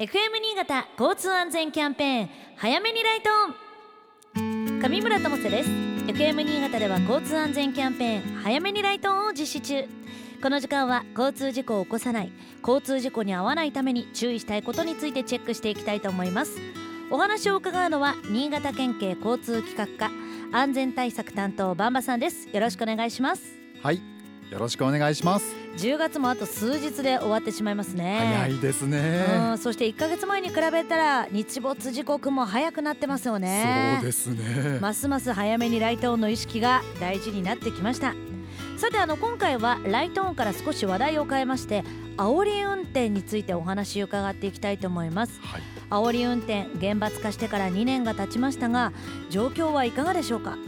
FM 新潟交通安全キャンペーン早めにライトオン。上村智世です。FM 新潟では交通安全キャンペーン早めにライトオンを実施中。この時間は交通事故を起こさない交通事故に遭わないために注意したいことについてチェックしていきたいと思います。お話を伺うのは新潟県警交通企画課安全対策担当バンバさんです。よろしくお願いします。はい。よろしくお願いします。10月もあと数日で終わってしまいますね。早いですね。うんそして1ヶ月前に比べたら日没時刻も早くなってますよね。そうですね。ますます早めにライトオンの意識が大事になってきました。さてあの今回はライトオンから少し話題を変えまして煽り運転についてお話を伺っていきたいと思います。はい。煽り運転厳罰化してから2年が経ちましたが状況はいかがでしょうか？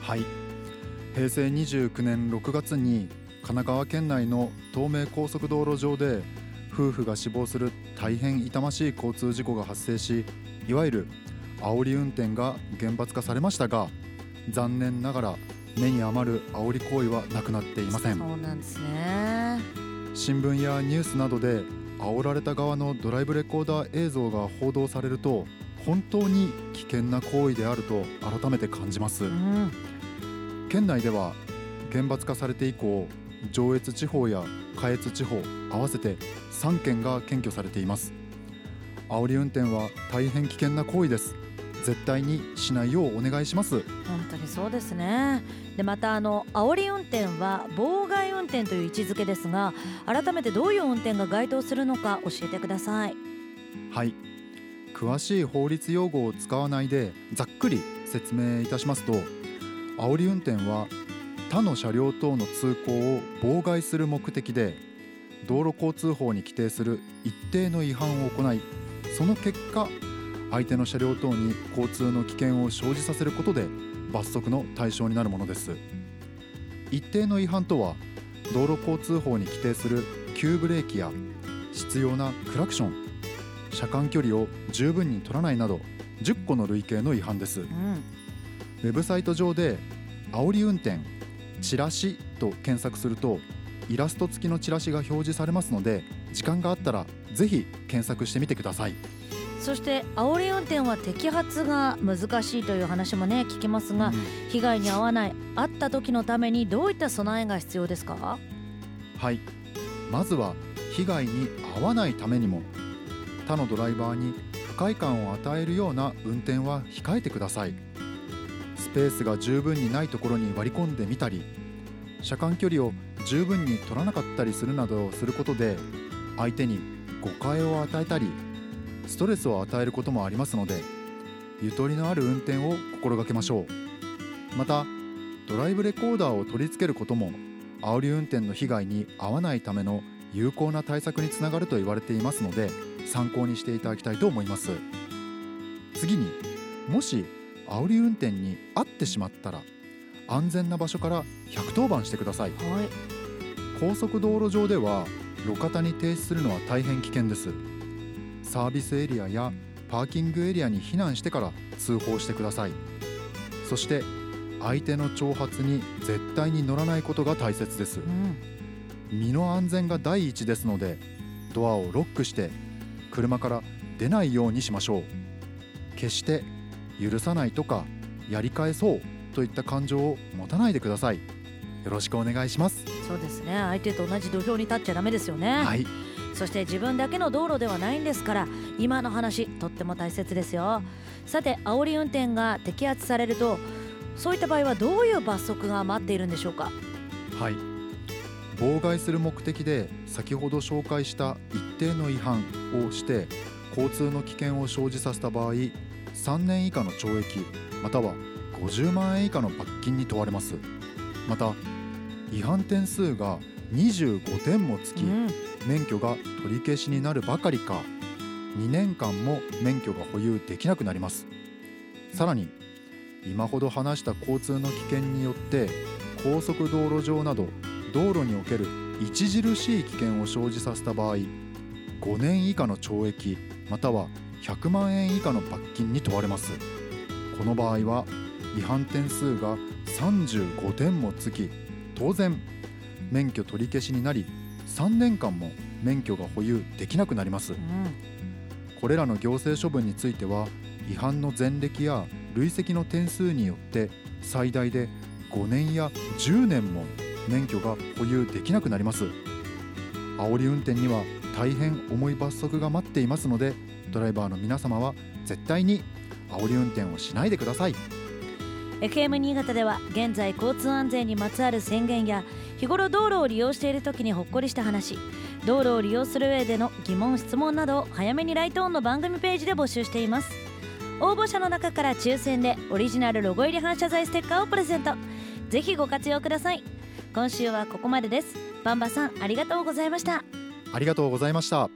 はい。平成29年6月に神奈川県内の東名高速道路上で夫婦が死亡する大変痛ましい交通事故が発生しいわゆる煽り運転が厳罰化されましたが残念ながら目に余る煽り行為はなくなっていません。そうなんですね新聞やニュースなどで煽られた側のドライブレコーダー映像が報道されると本当に危険な行為であると改めて感じます。うん。県内では厳罰化されて以降上越地方や下越地方合わせて3件が検挙されています。煽り運転は大変危険な行為です。絶対にしないようお願いします。本当にそうですね。でまたあの煽り運転は妨害運転という位置づけですが改めてどういう運転が該当するのか教えてください。はい。詳しい法律用語を使わないでざっくり説明いたしますと煽り運転は他の車両等の通行を妨害する目的で道路交通法に規定する一定の違反を行いその結果相手の車両等に交通の危険を生じさせることで罰則の対象になるものです。一定の違反とは道路交通法に規定する急ブレーキや必要なクラクション車間距離を十分に取らないなど10個の類型の違反です。うん。ウェブサイト上で煽り運転チラシと検索するとイラスト付きのチラシが表示されますので時間があったらぜひ検索してみてください。そして煽り運転は摘発が難しいという話もね聞きますが被害に遭わない遭った時のためにどういった備えが必要ですか？はい。まずは被害に遭わないためにも他のドライバーに不快感を与えるような運転は控えてください。スペースが十分にないところに割り込んでみたり車間距離を十分に取らなかったりするなどをすることで相手に誤解を与えたりストレスを与えることもありますのでゆとりのある運転を心がけましょう。またドライブレコーダーを取り付けることも煽り運転の被害に遭わないための有効な対策につながると言われていますので参考にしていただきたいと思います。次にもし煽り運転に遭ってしまったら安全な場所から110番してください。はい。高速道路上では路肩に停止するのは大変危険です。サービスエリアやパーキングエリアに避難してから通報してください。そして相手の挑発に絶対に乗らないことが大切です。うん。身の安全が第一ですのでドアをロックして車から出ないようにしましょう。決して許さないとかやり返そうといった感情を持たないでください。よろしくお願いします。そうですね。相手と同じ土俵に立っちゃダメですよね、はい。そして自分だけの道路ではないんですから今の話とっても大切ですよ。さて煽り運転が摘発されるとそういった場合はどういう罰則が待っているんでしょうか？はい。妨害する目的で先ほど紹介した一定の違反をして交通の危険を生じさせた場合3年以下の懲役または50万円以下の罰金に問われます。また違反点数が25点もつき、うん。免許が取り消しになるばかりか2年間も免許が保有できなくなります。さらに今ほど話した交通の危険によって高速道路上など道路における著しい危険を生じさせた場合5年以下の懲役または100万円以下の罰金に問われます。この場合は違反点数が35点もつき当然免許取り消しになり3年間も免許が保有できなくなります。うん。これらの行政処分については違反の前歴や累積の点数によって最大で5年や10年も免許が保有できなくなります。煽り運転には大変重い罰則が待っていますのでドライバーの皆様は絶対に煽り運転をしないでください。FM 新潟では現在交通安全にまつわる宣言や日頃道路を利用している時にほっこりした話道路を利用する上での疑問質問などを早めにライトオンの番組ページで募集しています。応募者の中から抽選でオリジナルロゴ入り反射材ステッカーをプレゼント。ぜひご活用ください。今週はここまでです。バンバさんありがとうございました。ありがとうございました。